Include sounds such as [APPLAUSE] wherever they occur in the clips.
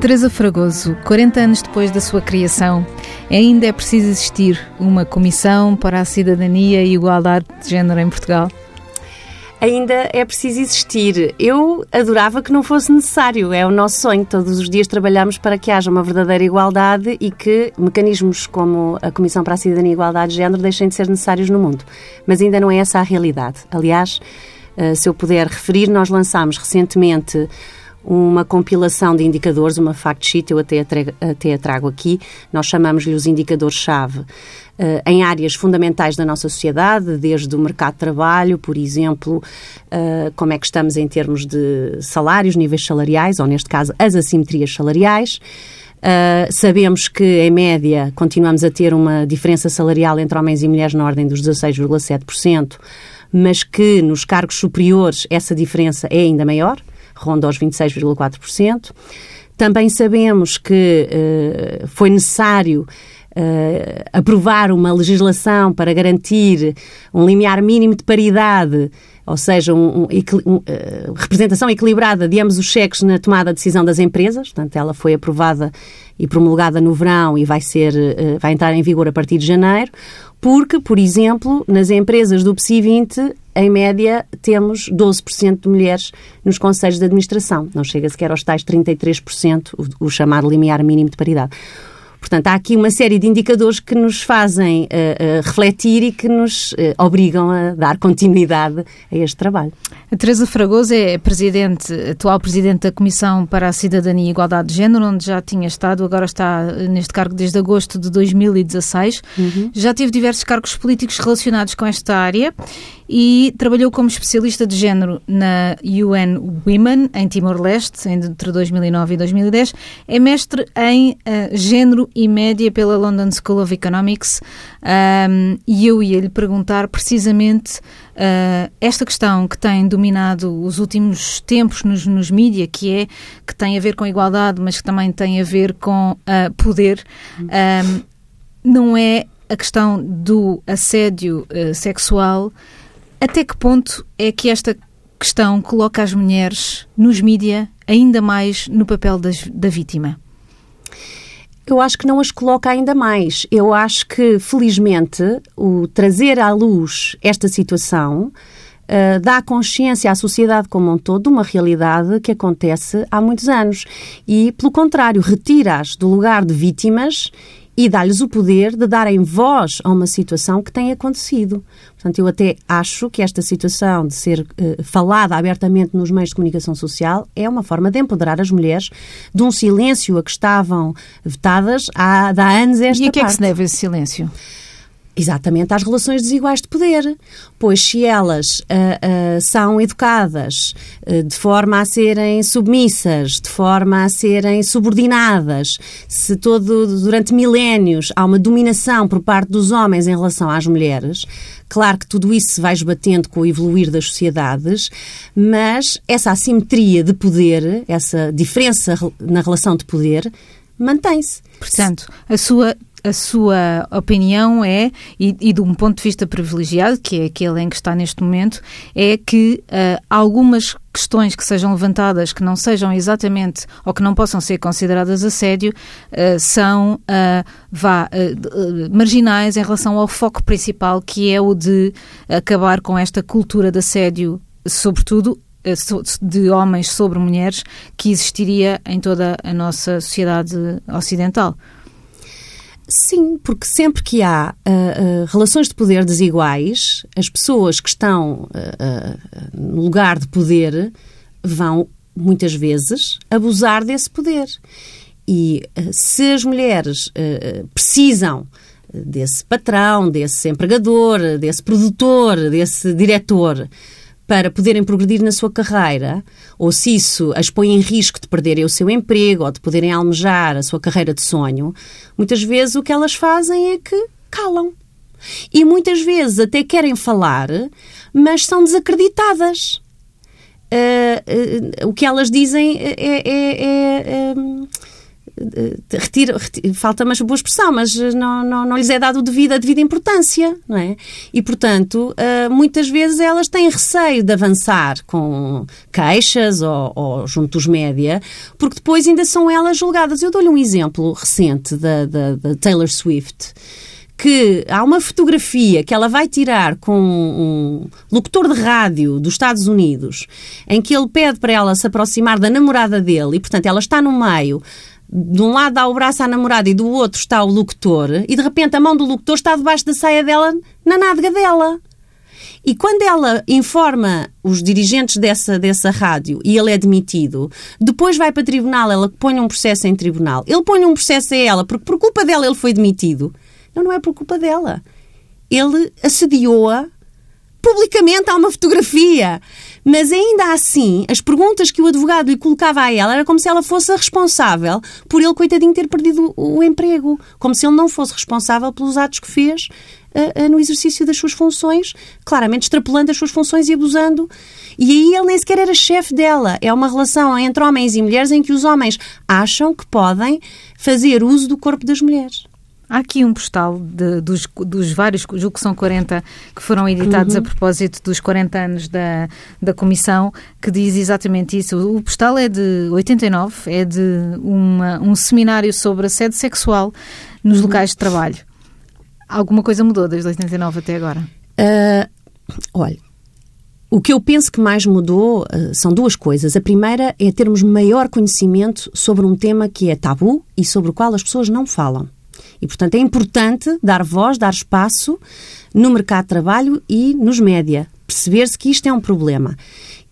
Teresa Fragoso, 40 anos depois da sua criação, ainda é preciso existir uma comissão para a cidadania e igualdade de género em Portugal? ainda é preciso existir. Eu adorava que não fosse necessário, é o nosso sonho. Todos os dias trabalhamos para que haja uma verdadeira igualdade e que mecanismos como a Comissão para a Cidadania e Igualdade de Género deixem de ser necessários no mundo. Mas ainda não é essa a realidade. Aliás, eh, se eu puder referir, nós lançámos recentemente uma compilação de indicadores, uma fact sheet, eu até a, trago, até a trago aqui, nós chamamos-lhe os indicadores-chave, uh, em áreas fundamentais da nossa sociedade, desde o mercado de trabalho, por exemplo, uh, como é que estamos em termos de salários, níveis salariais, ou neste caso as assimetrias salariais. Uh, sabemos que, em média, continuamos a ter uma diferença salarial entre homens e mulheres na ordem dos 16,7%, mas que nos cargos superiores essa diferença é ainda maior ronda aos 26,4%. Também sabemos que uh, foi necessário uh, aprovar uma legislação para garantir um limiar mínimo de paridade, ou seja, um, um, um, uh, representação equilibrada de ambos os cheques na tomada de decisão das empresas. Portanto, ela foi aprovada e promulgada no verão e vai ser, uh, vai entrar em vigor a partir de janeiro, porque, por exemplo, nas empresas do PSI 20 em média, temos 12% de mulheres nos conselhos de administração. Não chega sequer aos tais 33%, o, o chamado limiar mínimo de paridade. Portanto, há aqui uma série de indicadores que nos fazem uh, uh, refletir e que nos uh, obrigam a dar continuidade a este trabalho. A Teresa Fragoso é presidente, atual presidente da Comissão para a Cidadania e Igualdade de Género, onde já tinha estado, agora está neste cargo desde agosto de 2016. Uhum. Já teve diversos cargos políticos relacionados com esta área e trabalhou como especialista de género na UN Women, em Timor-Leste, entre 2009 e 2010. É mestre em uh, género e média pela London School of Economics um, e eu ia lhe perguntar precisamente uh, esta questão que tem dominado os últimos tempos nos, nos mídia, que é que tem a ver com igualdade, mas que também tem a ver com uh, poder. Um, não é a questão do assédio uh, sexual até que ponto é que esta questão coloca as mulheres nos mídia ainda mais no papel das, da vítima? Eu acho que não as coloca ainda mais. Eu acho que, felizmente, o trazer à luz esta situação uh, dá consciência à sociedade como um todo de uma realidade que acontece há muitos anos. E, pelo contrário, retira-as do lugar de vítimas e dá-lhes o poder de darem voz a uma situação que tem acontecido. Portanto, eu até acho que esta situação de ser uh, falada abertamente nos meios de comunicação social é uma forma de empoderar as mulheres de um silêncio a que estavam vetadas há, há anos esta E a que parte. é que se deve esse silêncio? Exatamente às relações desiguais de poder. Pois se elas uh, uh, são educadas uh, de forma a serem submissas, de forma a serem subordinadas, se todo durante milénios há uma dominação por parte dos homens em relação às mulheres, claro que tudo isso se vai esbatendo com o evoluir das sociedades, mas essa assimetria de poder, essa diferença na relação de poder, mantém-se. Portanto, a sua a sua opinião é, e, e, de um ponto de vista privilegiado, que é aquele em que está neste momento, é que uh, algumas questões que sejam levantadas que não sejam exatamente ou que não possam ser consideradas assédio uh, são uh, vá, marginais em relação ao foco principal que é o de acabar com esta cultura de assédio, sobretudo de homens sobre mulheres que existiria em toda a nossa sociedade ocidental. Sim, porque sempre que há uh, uh, relações de poder desiguais, as pessoas que estão uh, no lugar de poder vão, muitas vezes, abusar desse poder. E se as mulheres precisam desse patrão, desse empregador, desse produtor, desse diretor, para poderem progredir na sua carreira, ou se isso as põe em risco de perderem o seu emprego ou de poderem almejar a sua carreira de sonho, muitas vezes o que elas fazem é que calam. E muitas vezes até querem falar, mas são desacreditadas. Uh, uh, o que elas dizem é, é, é, retiro, retiro falta-me a boa expressão, mas não, não, não lhes é dado devido, a devida importância, não é? E, portanto, muitas vezes elas têm receio de avançar com queixas ou, ou junto dos média, porque depois ainda são elas julgadas. Eu dou-lhe um exemplo recente da, da, da Taylor Swift que há uma fotografia que ela vai tirar com um locutor de rádio dos Estados Unidos, em que ele pede para ela se aproximar da namorada dele e, portanto, ela está no meio. De um lado dá o braço à namorada e do outro está o locutor, e de repente a mão do locutor está debaixo da saia dela, na nádega dela. E quando ela informa os dirigentes dessa, dessa rádio e ele é demitido, depois vai para tribunal, ela põe um processo em tribunal. Ele põe um processo a ela, porque por culpa dela ele foi demitido. Não, não é por culpa dela. Ele assediou-a publicamente, há uma fotografia. Mas ainda assim, as perguntas que o advogado lhe colocava a ela era como se ela fosse a responsável por ele, coitadinho, ter perdido o, emprego. Como se ele não fosse responsável pelos atos que fez uh, uh, no exercício das suas funções, claramente extrapolando as suas funções e abusando. E aí ele nem sequer era chefe dela. É uma relação entre homens e mulheres em que os homens acham que podem fazer uso do corpo das mulheres. Há aqui um postal de, dos, dos vários, julgo que são 40, que foram editados uhum. a propósito dos 40 anos da, da Comissão, que diz exatamente isso. O postal é de 89, é de uma, um seminário sobre assédio sexual nos uhum. locais de trabalho. Alguma coisa mudou desde 89 até agora? Uh, olha, o que eu penso que mais mudou uh, são duas coisas. A primeira é termos maior conhecimento sobre um tema que é tabu e sobre o qual as pessoas não falam. E, portanto, é importante dar voz, dar espaço no mercado de trabalho e nos média. Perceber-se que isto é um problema.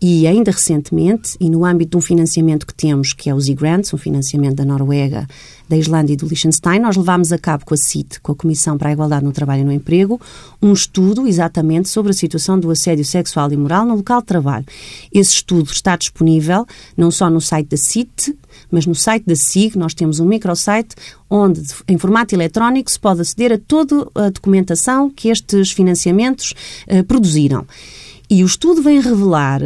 E ainda recentemente, e no âmbito de um financiamento que temos, que é o Z-Grants, um financiamento da Noruega, da Islândia e do Liechtenstein, nós levámos a cabo com a CIT, com a Comissão para a Igualdade no Trabalho e no Emprego, um estudo exatamente sobre a situação do assédio sexual e moral no local de trabalho. Esse estudo está disponível não só no site da CIT, mas no site da SIG nós temos um microsite onde, em formato eletrónico, se pode aceder a toda a documentação que estes financiamentos uh, produziram. E o estudo vem revelar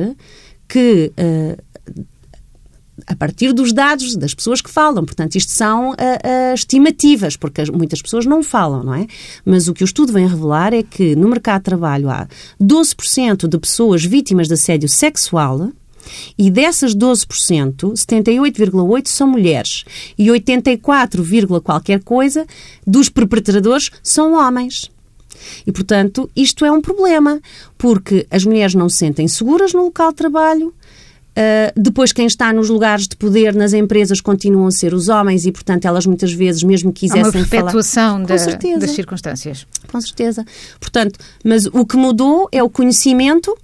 que. Uh, a partir dos dados das pessoas que falam. Portanto, isto são uh, uh, estimativas, porque muitas pessoas não falam, não é? Mas o que o estudo vem revelar é que no mercado de trabalho há 12% de pessoas vítimas de assédio sexual e dessas 12%, 78,8% são mulheres e 84, qualquer coisa dos perpetradores são homens. E, portanto, isto é um problema, porque as mulheres não se sentem seguras no local de trabalho, Uh, depois, quem está nos lugares de poder nas empresas continuam a ser os homens e, portanto, elas muitas vezes, mesmo quisessem Há uma perpetuação falar... Da, das circunstâncias. Com certeza. Portanto, mas o que mudou é o conhecimento,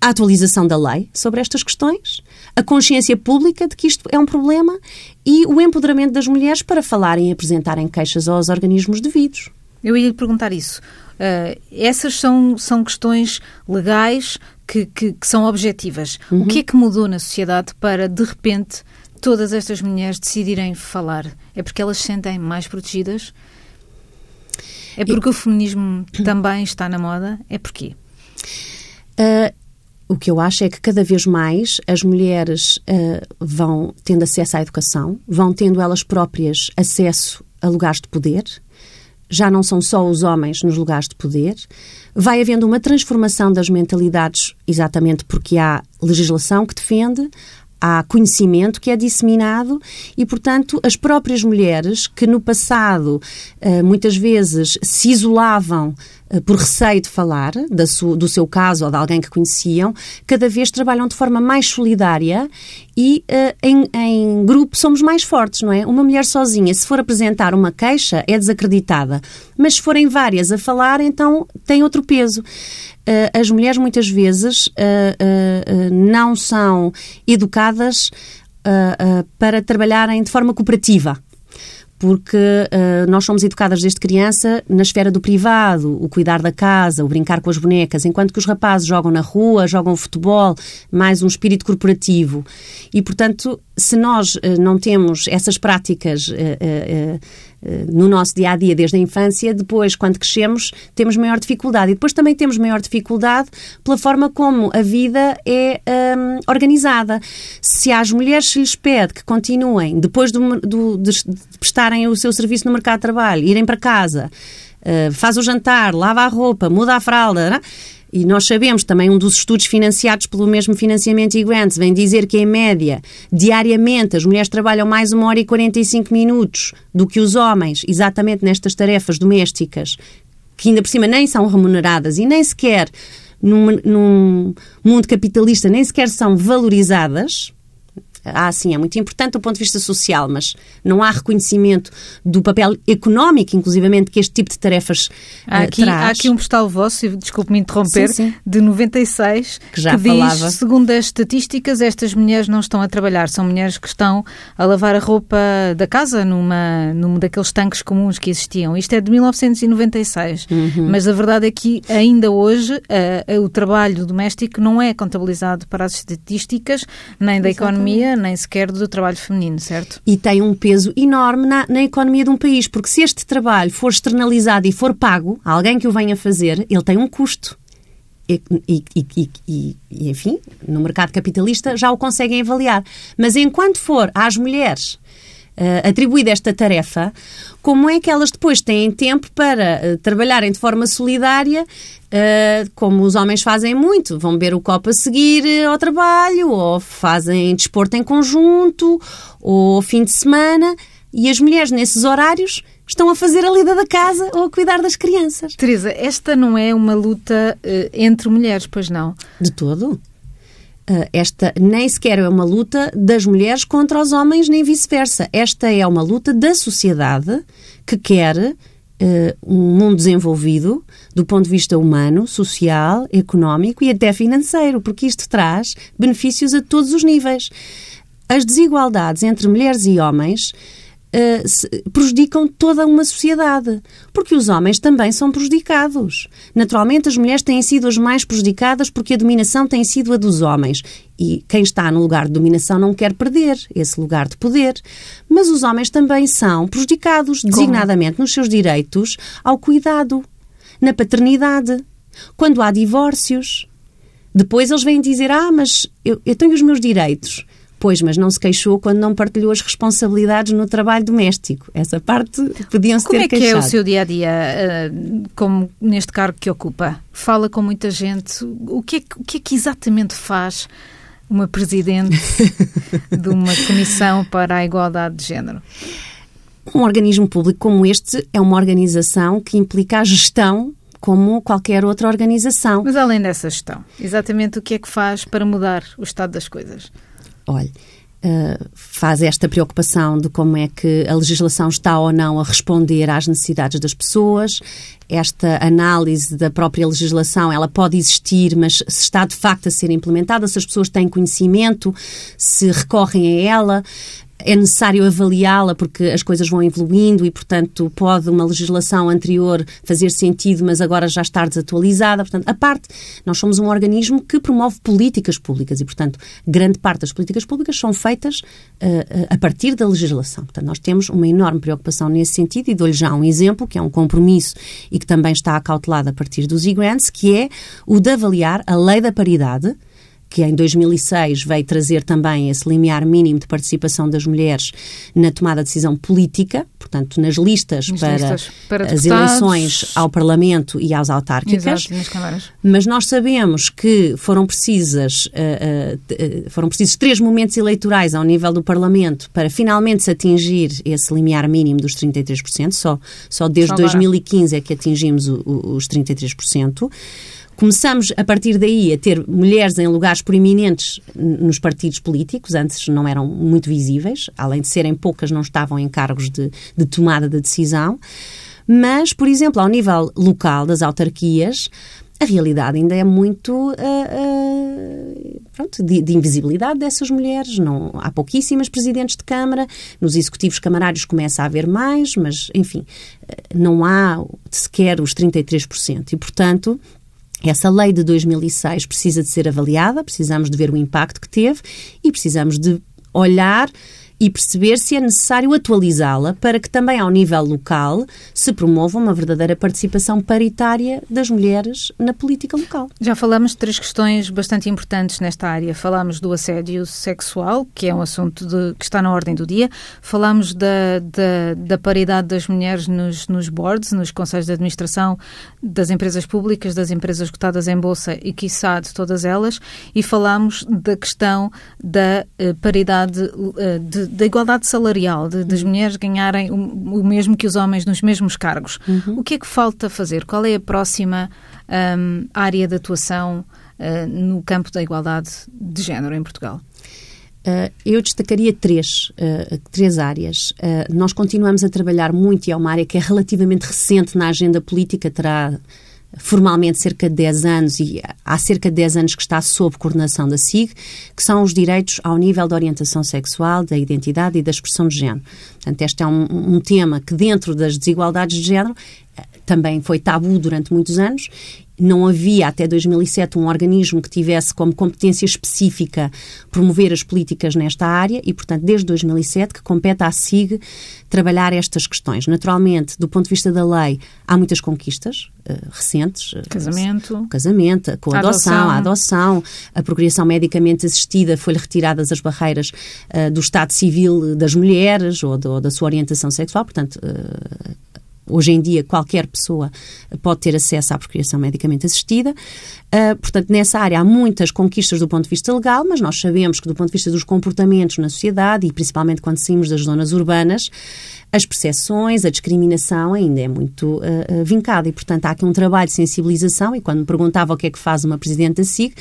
a atualização da lei sobre estas questões, a consciência pública de que isto é um problema e o empoderamento das mulheres para falarem e apresentarem queixas aos organismos devidos. Eu ia lhe perguntar isso. Uh, essas são, são questões legais que, que, que são objetivas. Uhum. O que é que mudou na sociedade para, de repente, todas estas mulheres decidirem falar? É porque elas se sentem mais protegidas? É porque e... o feminismo também está na moda? É porquê? Uh, o que eu acho é que cada vez mais as mulheres uh, vão tendo acesso à educação, vão tendo elas próprias acesso a lugares de poder, já não são só os homens nos lugares de poder. Vai havendo uma transformação das mentalidades, exatamente porque há legislação que defende, há conhecimento que é disseminado e, portanto, as próprias mulheres que no passado eh, muitas vezes se isolavam eh, por receio de falar do seu caso ou de alguém que conheciam, cada vez trabalham de forma mais solidária e uh, em, em, grupo somos mais fortes, não é? Uma mulher sozinha, se for apresentar uma queixa, é desacreditada. Mas se forem várias a falar, então tem outro peso. As mulheres muitas vezes não são educadas para trabalharem de forma cooperativa porque uh, nós somos educadas desde criança na esfera do privado, o cuidar da casa, o brincar com as bonecas, enquanto que os rapazes jogam na rua, jogam futebol, mais um espírito corporativo. E, portanto, se nós uh, não temos essas práticas uh, no nosso dia a dia desde a infância, depois, quando crescemos, temos maior dificuldade. E depois também temos maior dificuldade pela forma como a vida é um, organizada. Se às mulheres se lhes pede que continuem, depois do, do, de, de prestarem o seu serviço no mercado de trabalho, irem para casa, uh, faz o jantar, lava a roupa, muda a fralda. É? E nós sabemos também, um dos estudos financiados pelo mesmo financiamento e grants vem dizer que, em média, diariamente, as mulheres trabalham mais uma hora e 45 minutos do que os homens, exatamente nestas tarefas domésticas, que ainda por cima nem são remuneradas e nem sequer, num, num mundo capitalista, nem sequer são valorizadas ah, sim, é muito importante do ponto de vista social, mas não há reconhecimento do papel económico, inclusivamente, que este tipo de tarefas há uh, aqui, traz. Há aqui um postal vosso, desculpe-me interromper, sim, sim. de 96, que já que falava. diz, segundo as estatísticas, estas mulheres não estão a trabalhar, são mulheres que estão a lavar a roupa da casa numa, num daqueles tanques comuns que existiam. Isto é de 1996, uhum. mas a verdade é que ainda hoje o trabalho doméstico não é contabilizado para as estatísticas, nem da Exatamente. economia, nem sequer do trabalho feminino, certo? E tem um peso enorme na, na, economia de um país, porque se este trabalho for externalizado e for pago a alguém que o venha fazer, ele tem um custo. E, e, e, e, enfim, no mercado capitalista já o conseguem avaliar. Mas enquanto for às mulheres uh, atribuída esta tarefa, como é que elas depois têm tempo para uh, trabalharem de forma solidária, uh, como os homens fazem muito? Vão beber o copo a seguir ao trabalho, ou fazem desporto em conjunto, ou fim de semana, e as mulheres nesses horários estão a fazer a lida da casa ou a cuidar das crianças. Teresa, esta não é uma luta entre mulheres, pois não? De todo. Uh, esta nem sequer é uma luta das mulheres contra os homens, nem vice-versa. Esta é uma luta da sociedade que quer uh, um mundo desenvolvido do ponto de vista humano, social, económico e até financeiro, porque isto traz benefícios a todos os níveis. As desigualdades entre mulheres e homens Uh, prejudicam toda uma sociedade, porque os homens também são prejudicados. Naturalmente, as mulheres têm sido as mais prejudicadas porque a dominação tem sido a dos homens. E quem está no lugar de dominação não quer perder esse lugar de poder. Mas os homens também são prejudicados, designadamente nos seus direitos ao cuidado, na paternidade, quando há divórcios. Depois eles vêm dizer: Ah, mas eu, eu tenho os meus direitos. Pois, mas não se queixou quando não partilhou as responsabilidades no trabalho doméstico. Essa parte podiam-se ter queixado. Como é que é o seu dia-a-dia, -dia, como neste cargo que ocupa? Fala com muita gente. O que é, o que, é que exatamente faz uma presidente [LAUGHS] de uma comissão para a igualdade de género? Um organismo público como este é uma organização que implica a gestão como qualquer outra organização. Mas além dessa gestão, exatamente o que é que faz para mudar o estado das coisas? Olha, uh, faz esta preocupação de como é que a legislação está ou não a responder às necessidades das pessoas. Esta análise da própria legislação, ela pode existir, mas se está de facto a ser implementada, se as pessoas têm conhecimento, se recorrem a ela é necessário avaliá-la porque as coisas vão evoluindo e, portanto, pode uma legislação anterior fazer sentido, mas agora já estar desatualizada. Portanto, a parte, nós somos um organismo que promove políticas públicas e, portanto, grande parte das políticas públicas são feitas uh, a partir da legislação. Portanto, nós temos uma enorme preocupação nesse sentido e dou-lhe já um exemplo, que é um compromisso e que também está acautelado a partir dos e-grants, que é o de avaliar a lei da paridade que em 2006 veio trazer também esse limiar mínimo de participação das mulheres na tomada de decisão política, portanto, nas listas, para, listas para, as eleições ao Parlamento e às autárquicas. Exato, Mas nós sabemos que foram precisas, uh, uh, foram precisos três momentos eleitorais ao nível do Parlamento para finalmente se atingir esse limiar mínimo dos 33%. Só, só desde só 2015 é que atingimos o, o, os 33%. Começamos, a partir daí, a ter mulheres em lugares proeminentes nos partidos políticos, antes não eram muito visíveis, além de serem poucas, não estavam em cargos de, de tomada de decisão. Mas, por exemplo, ao nível local das autarquias, a realidade ainda é muito uh, uh, pronto, de, de, invisibilidade dessas mulheres. Não, há pouquíssimas presidentes de Câmara, nos executivos camarários começa a haver mais, mas, enfim, não há sequer os 33%. E, portanto, essa lei de 2006 precisa de ser avaliada, precisamos de ver o impacto que teve e precisamos de olhar e perceber se é necessário atualizá-la para que também ao nível local se promova uma verdadeira participação paritária das mulheres na política local. Já falamos de três questões bastante importantes nesta área. Falamos do assédio sexual, que é um assunto de, que está na ordem do dia. Falamos da, da, da paridade das mulheres nos, nos boards, nos conselhos de administração das empresas públicas, das empresas cotadas em bolsa e, quiçá, de todas elas. E falamos da questão da uh, paridade uh, de, da igualdade salarial, de, das uhum. mulheres ganharem o, o, mesmo que os homens nos mesmos cargos. Uhum. O que é que falta fazer? Qual é a próxima um, área de atuação uh, no campo da igualdade de género em Portugal? Uh, eu destacaria três, uh, três áreas. Nós continuamos a trabalhar muito e é uma área que é relativamente recente na agenda política, terá formalmente cerca de 10 anos e há cerca de 10 anos que está sob coordenação da SIG, que são os direitos ao nível da orientação sexual, da identidade e da expressão de género. Portanto, este é um, um tema que dentro das desigualdades de género também foi tabu durante muitos anos não havia até 2007 um organismo que tivesse como competência específica promover as políticas nesta área e, portanto, desde 2007 que compete à SIG trabalhar estas questões. Naturalmente, do ponto de vista da lei, há muitas conquistas uh, recentes. Eh, casamento. O casamento, com a adoção, adoção, a adoção, a procriação medicamente assistida, foi-lhe retiradas as barreiras uh, do estado civil das mulheres ou, do, ou, da sua orientação sexual, portanto, uh, Hoje em dia, qualquer pessoa pode ter acesso à procriação medicamente assistida. Uh, portanto, nessa área há muitas conquistas do ponto de vista legal, mas nós sabemos que, do ponto de vista dos comportamentos na sociedade e principalmente quando saímos das zonas urbanas, as percepções, a discriminação ainda é muito uh, vincada. E, portanto, há aqui um trabalho de sensibilização. E quando me perguntava o que é que faz uma presidente da SIG,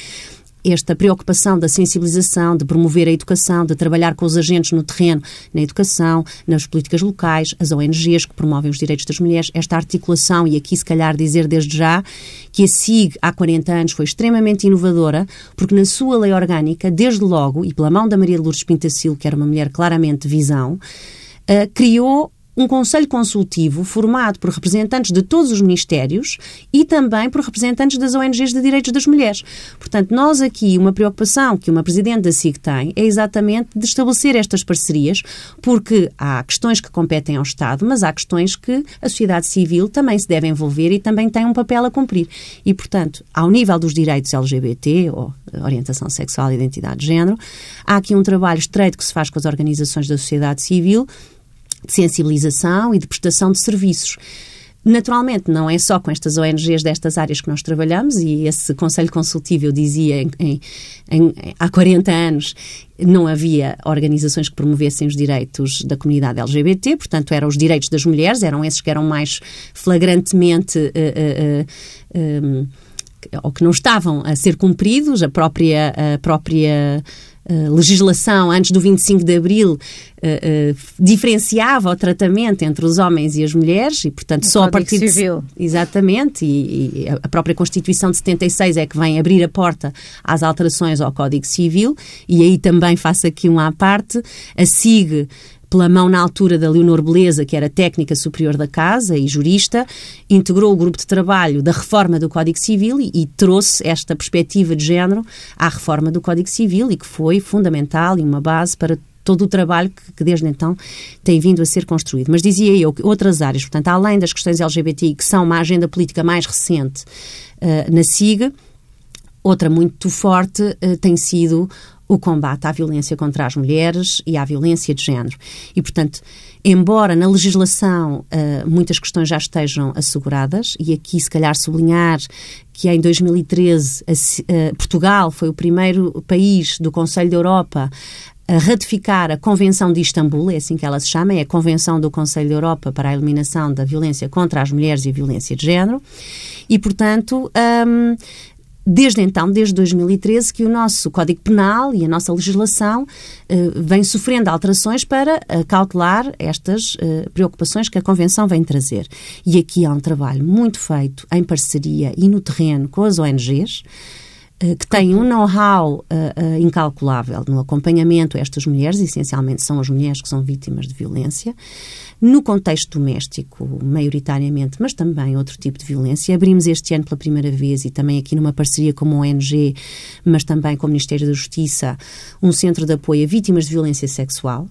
esta preocupação da sensibilização, de promover a educação, de trabalhar com os agentes no terreno, na educação, nas políticas locais, as ONGs que promovem os direitos das mulheres, esta articulação, e aqui se calhar dizer desde já que a SIG há 40 anos foi extremamente inovadora, porque na sua lei orgânica, desde logo, e pela mão da Maria de Lourdes Pintacil, que era uma mulher claramente de visão, uh, criou um conselho consultivo formado por representantes de todos os ministérios e também por representantes das ONGs de direitos das mulheres. Portanto, nós aqui, uma preocupação que uma presidente da SIG tem é exatamente de estabelecer estas parcerias, porque há questões que competem ao Estado, mas há questões que a sociedade civil também se deve envolver e também tem um papel a cumprir. E, portanto, ao nível dos direitos LGBT, ou orientação sexual e identidade de género, há aqui um trabalho estreito que se faz com as organizações da sociedade civil de sensibilização e de prestação de serviços. Naturalmente, não é só com estas ONGs destas áreas que nós trabalhamos, e esse Conselho Consultivo, eu dizia, em, em, em, há 40 anos não havia organizações que promovessem os direitos da comunidade LGBT, portanto, eram os direitos das mulheres, eram esses que eram mais flagrantemente. Uh, uh, uh, um, ou que não estavam a ser cumpridos, a própria, a própria Uh, legislação antes do 25 de Abril uh, uh, diferenciava o tratamento entre os homens e as mulheres e, portanto, o só a partir Civil. de... Exatamente, e, e, a própria Constituição de 76 é que vem abrir a porta às alterações ao Código Civil e aí também faço aqui uma à parte, a SIG pela mão na altura da Leonor Beleza, que era técnica superior da casa e jurista, integrou o grupo de trabalho da reforma do Código Civil e, e trouxe esta perspectiva de género à reforma do Código Civil e que foi fundamental e uma base para todo o trabalho que, que, desde então tem vindo a ser construído. Mas dizia eu que outras áreas, portanto, além das questões LGBTI, que são uma agenda política mais recente uh, na SIG, outra muito forte uh, tem sido o combate à violência contra as mulheres e à violência de género. E, portanto, embora na legislação uh, muitas questões já estejam asseguradas, e aqui se calhar sublinhar que em 2013 a, uh, Portugal foi o primeiro país do Conselho da Europa a ratificar a Convenção de Istambul, é assim que ela se chama, é a Convenção do Conselho da Europa para a Eliminação da Violência contra as Mulheres e a Violência de Género, e, portanto, um, desde então, desde 2013, que o nosso Código Penal e a nossa legislação uh, vem sofrendo alterações para uh, cautelar estas uh, preocupações que a Convenção vem trazer. E aqui há um trabalho muito feito em parceria e no terreno com as ONGs, que têm um know-how incalculável no acompanhamento a estas mulheres, essencialmente são as mulheres que são vítimas de violência, no contexto doméstico, maioritariamente, mas também outro tipo de violência. Abrimos este ano pela primeira vez e também aqui numa parceria com a ONG, mas também com o Ministério da Justiça, um centro de apoio a vítimas de violência sexual.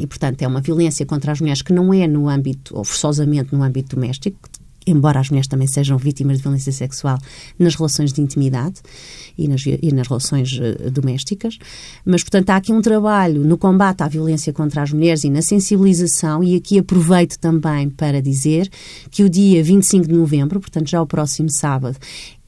e, portanto, é uma violência contra as mulheres que não é no âmbito, ou forçosamente no âmbito doméstico, embora as mulheres também sejam vítimas de violência sexual nas relações de intimidade e nas, e nas relações uh, domésticas. Mas, portanto, há aqui um trabalho no combate à violência contra as mulheres e na sensibilização, e aqui aproveito também para dizer que o dia 25 de novembro, portanto, já o próximo sábado,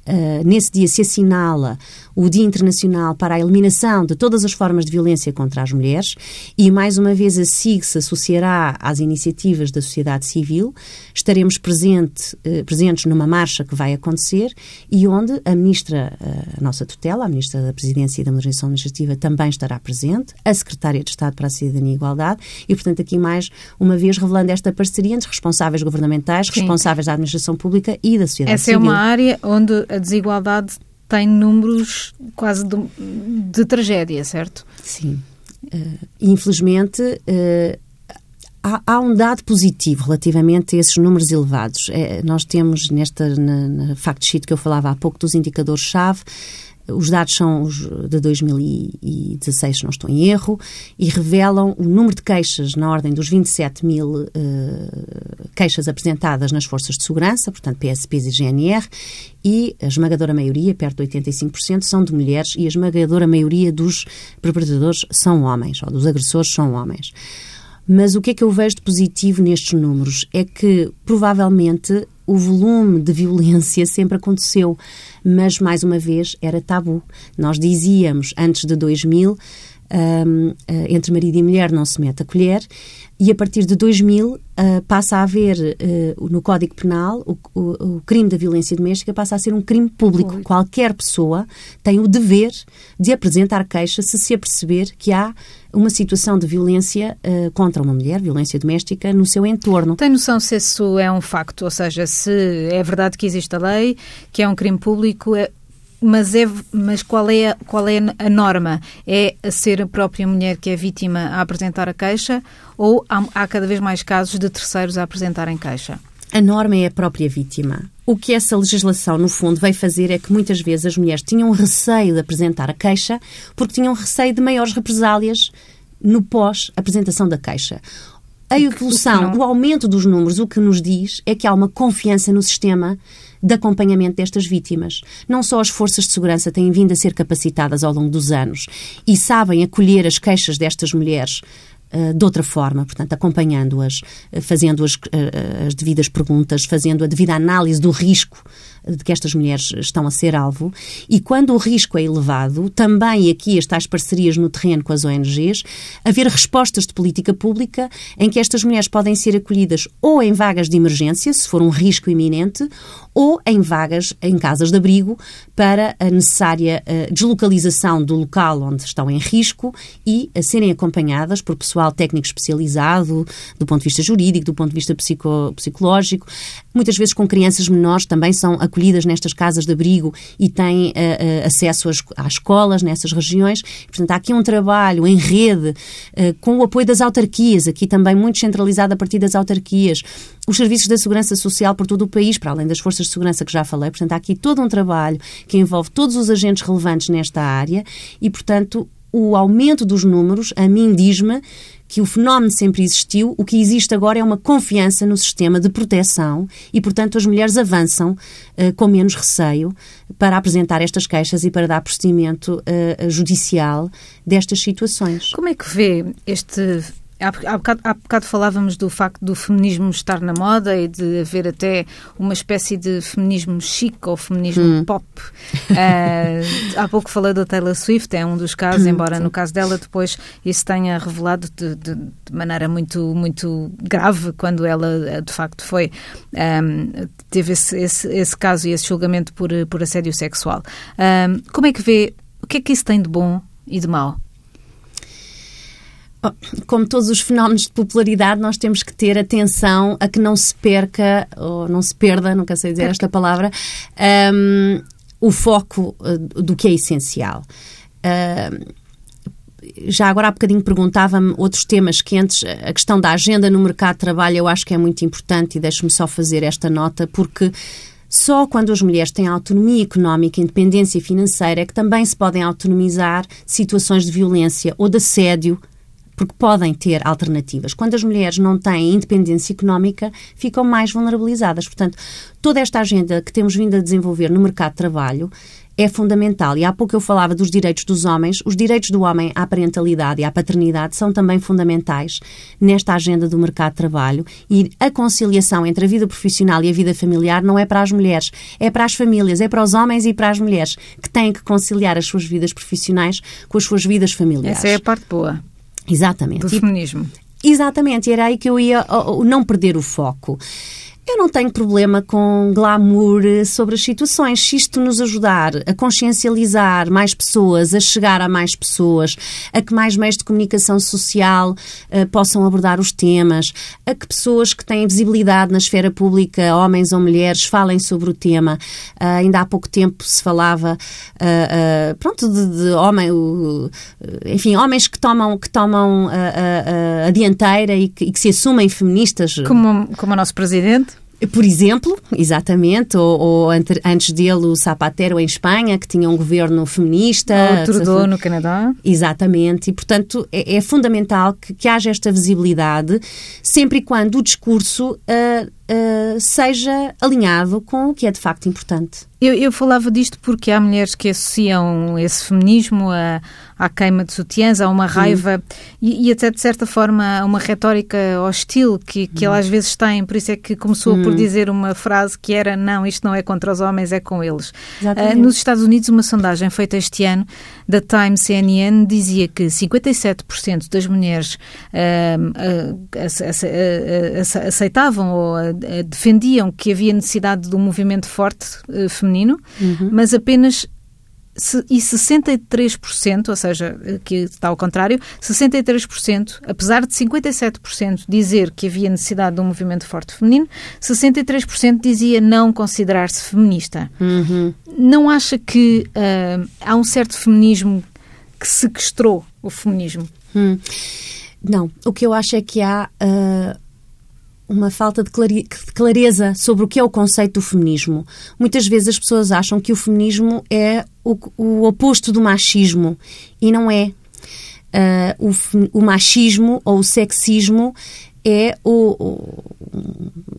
Uh, nesse dia se assinala o Dia Internacional para a Eliminação de todas as formas de violência contra as mulheres e, mais uma vez, a SIG se associará às iniciativas da sociedade civil. Estaremos presente, uh, presentes numa marcha que vai acontecer e onde a Ministra, uh, a nossa tutela, a Ministra da Presidência e da Modernização Administrativa também estará presente, a Secretária de Estado para a Cidadania e Igualdade e, portanto, aqui mais uma vez revelando esta parceria entre responsáveis governamentais, Sim. responsáveis da administração pública e da sociedade Essa civil. Essa é uma área onde a desigualdade tem números quase de, de tragédia, certo? Sim. Uh, infelizmente, uh, há, há, um dado positivo relativamente a esses números elevados. É, nós temos nesta na, na fact sheet que eu falava há pouco dos indicadores-chave, os dados são os de 2016, se não estou em erro, e revelam o número de queixas na ordem dos 27 mil uh, queixas apresentadas nas forças de segurança, portanto PSPs e GNR, e a esmagadora maioria, perto de 85%, são de mulheres e a esmagadora maioria dos perpetradores são homens, ou dos agressores são homens. Mas o que é que eu vejo de positivo nestes números? É que provavelmente o volume de violência sempre aconteceu, mas mais uma vez era tabu. Nós dizíamos antes de 2000 um, uh, entre marido e mulher não se mete a colher, e a partir de 2000 uh, passa a haver uh, no Código Penal o, o, o, crime da violência doméstica passa a ser um crime público. público. Qualquer pessoa tem o dever de apresentar queixa se se aperceber que há uma situação de violência uh, contra uma mulher, violência doméstica, no seu entorno. Tem noção se isso é um facto, ou seja, se é verdade que existe a lei, que é um crime público, é, mas, é, mas qual, é, qual é a norma? É a ser a própria mulher que é vítima a apresentar a queixa ou há, há cada vez mais casos de terceiros a apresentarem queixa? A norma é a própria vítima. O que essa legislação, no fundo, veio fazer é que muitas vezes as mulheres tinham receio de apresentar a queixa porque tinham receio de maiores represálias no pós-apresentação da queixa. A evolução, o aumento dos números, o que nos diz é que há uma confiança no sistema de acompanhamento destas vítimas. Não só as forças de segurança têm vindo a ser capacitadas ao longo dos anos e sabem acolher as queixas destas mulheres de outra forma, portanto, acompanhando-as, uh, fazendo as, uh, as devidas perguntas, fazendo a devida análise do risco de que estas mulheres estão a ser alvo, e quando o risco é elevado, também aqui as tais parcerias no terreno com as ONGs, haver respostas de política pública em que estas mulheres podem ser acolhidas ou em vagas de emergência, se for um risco iminente, ou em vagas em casas de abrigo para a necessária deslocalização do local onde estão em risco e a serem acompanhadas por pessoal técnico especializado, do ponto de vista jurídico, do ponto de vista psico psicológico. Muitas vezes com crianças menores também são acolhidas nestas casas de abrigo e têm uh, uh, acesso às, às, escolas nessas regiões. Portanto, há aqui um trabalho em rede com o apoio das autarquias, aqui também muito centralizado a partir das autarquias, os serviços da segurança social por todo o país, para além das forças de segurança que já falei. Portanto, há aqui todo um trabalho que envolve todos os agentes relevantes nesta área e, portanto, o aumento dos números, a mim diz-me que o fenómeno sempre existiu, o que existe agora é uma confiança no sistema de proteção e, portanto, as mulheres avançam uh, com menos receio para apresentar estas queixas e para dar procedimento uh, judicial destas situações. Como é que vê este Há, bocado, há bocado falávamos do facto do feminismo estar na moda e de haver até uma espécie de feminismo chic ou feminismo hum. pop. Uh, há pouco falei da Taylor Swift, é um dos casos, hum, embora sim. no caso dela depois isso tenha revelado de, de, de, maneira muito, muito grave quando ela de facto foi um, teve esse, esse, esse, caso e esse julgamento por, por assédio sexual. Um, como é que vê, o que é que isso tem de bom e de mau? Como todos os fenómenos de popularidade, nós temos que ter atenção a que não se perca, ou não se perda, nunca sei dizer esta palavra, um, o foco uh, do que é essencial. Uh, já agora há bocadinho perguntava-me outros temas quentes. A questão da agenda no mercado de trabalho eu acho que é muito importante e deixe-me só fazer esta nota, porque só quando as mulheres têm autonomia económica, independência financeira, é que também se podem autonomizar situações de violência ou de assédio porque podem ter alternativas. Quando as mulheres não têm independência económica, ficam mais vulnerabilizadas. Portanto, toda esta agenda que temos vindo a desenvolver no mercado de trabalho é fundamental. E há pouco eu falava dos direitos dos homens. Os direitos do homem à parentalidade e à paternidade são também fundamentais nesta agenda do mercado de trabalho. E a conciliação entre a vida profissional e a vida familiar não é para as mulheres, é para as famílias, é para os homens e para as mulheres que têm que conciliar as suas vidas profissionais com as suas vidas familiares. Essa é a parte boa. Exatamente. Do feminismo. Exatamente, e era aí que eu ia não perder o foco. Eu não tenho problema com glamour sobre as situações. Se isto nos ajudar a consciencializar mais pessoas, a chegar a mais pessoas, a que mais meios de comunicação social uh, possam abordar os temas, a que pessoas que têm visibilidade na esfera pública, homens ou mulheres, falem sobre o tema. Uh, ainda há pouco tempo se falava, uh, pronto, de, de homem, enfim, homens que tomam, que tomam a dianteira e que, e que se assumem feministas. Como, como o nosso presidente? Por exemplo, exatamente, ou, ou antes dele o Zapatero em Espanha, que tinha um governo feminista. Ou o Trudeau no Canadá. Exatamente, e portanto é, é fundamental que, que, haja esta visibilidade, sempre e quando o discurso uh, uh, seja alinhado com o que é de facto importante. Eu, eu, falava disto porque há mulheres que associam esse feminismo a, à queima de sutiãs, a uma raiva e, e, até de certa forma a uma retórica hostil que, que ela às vezes tem. Por isso é que começou por dizer uma frase que era: Não, isto não é contra os homens, é com eles. Uh, nos Estados Unidos, uma sondagem feita este ano da Time CNN dizia que 57% das mulheres uh, uh, aceitavam ou defendiam que havia necessidade de um movimento forte feminino, uhum. mas apenas e 63%, ou seja, que está ao contrário, 63%, apesar de 57% dizer que havia necessidade de um movimento forte feminino, 63% dizia não considerar-se feminista. Uhum. Não acha que uh, há um certo feminismo que sequestrou o feminismo? Hum. Não, o que eu acho é que há uh, uma falta de clareza sobre o que é o conceito do feminismo. Muitas vezes as pessoas acham que o feminismo é o, o oposto do machismo e não é. Uh, o, o, machismo ou o sexismo é o, o,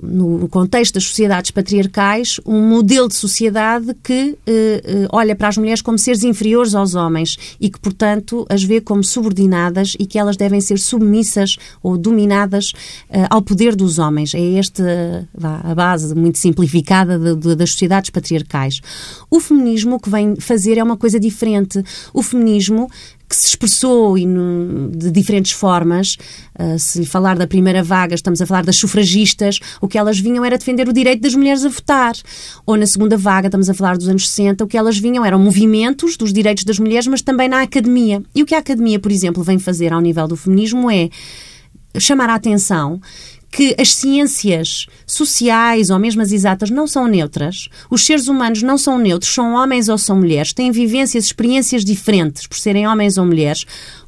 no contexto das sociedades patriarcais um modelo de sociedade que eh, eh, olha para as mulheres como seres inferiores aos homens e que, portanto, as vê como subordinadas e que elas devem ser submissas ou dominadas eh, ao poder dos homens. É esta vá, a base muito simplificada de, de, das sociedades patriarcais. O feminismo o que vem fazer é uma coisa diferente. O feminismo que se expressou no, de diferentes formas. Uh, se falar da primeira vaga, estamos a falar das sufragistas, o que elas vinham era defender o direito das mulheres a votar. Ou na segunda vaga, estamos a falar dos anos 60, o que elas vinham eram movimentos dos direitos das mulheres, mas também na academia. E o que a academia, por exemplo, vem fazer ao nível do feminismo é chamar a atenção que as ciências sociais ou mesmo as exatas não são neutras. Os seres humanos não são neutros, são homens ou são mulheres, têm vivências, experiências diferentes por serem homens ou mulheres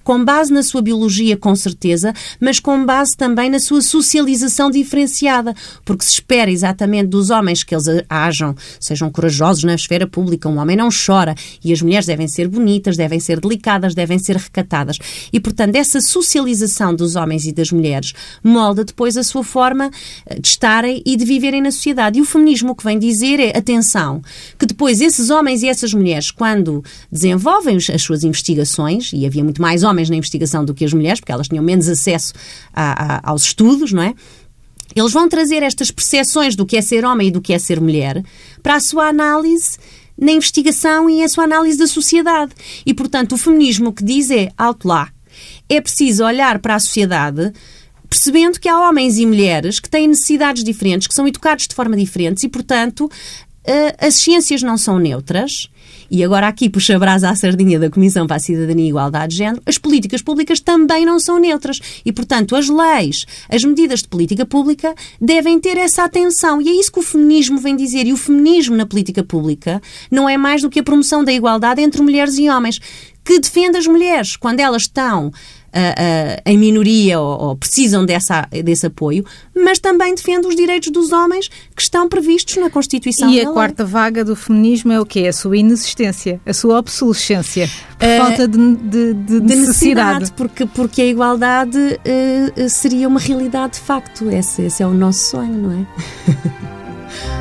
com base na sua biologia, com certeza, mas com base também na sua socialização diferenciada, porque se espera exatamente dos homens que eles ajam, sejam corajosos na esfera pública. Um homem não chora e as mulheres devem ser bonitas, devem ser delicadas, devem ser recatadas. E, portanto, essa socialização dos homens e das mulheres molda depois a sua forma eh, de estarem e de viverem na sociedade. E o feminismo que vem dizer é, atenção, que depois esses homens e essas mulheres, quando desenvolvem as suas investigações, e havia muito mais homens homens na investigação do que as mulheres, porque elas tinham menos acesso a, a, aos estudos, não é? Eles vão trazer estas percepções do que é ser homem e do que é ser mulher para a sua análise na investigação e a sua análise da sociedade. E, portanto, o feminismo que diz é, alto lá, é preciso olhar para a sociedade percebendo que há homens e mulheres que têm necessidades diferentes, que são educados de forma diferente e, portanto, as ciências não são neutras e agora aqui puxa a brasa à sardinha da Comissão para a Cidadania e Igualdade de Género, as políticas públicas também não são neutras. E, portanto, as leis, as medidas de política pública devem ter essa atenção. E é isso que o feminismo vem dizer. E o feminismo na política pública não é mais do que a promoção da igualdade entre mulheres e homens que defende as mulheres quando elas estão uh, em minoria ou, ou, precisam dessa, desse apoio, mas também defende os direitos dos homens que estão previstos na Constituição. E a quarta vaga do feminismo é o quê? A sua inexistência, a sua obsolescência, por uh, falta de, de, de, de necessidade. necessidade. Porque, porque a igualdade uh, seria uma realidade de facto. Esse, esse é o nosso sonho, não é? [LAUGHS]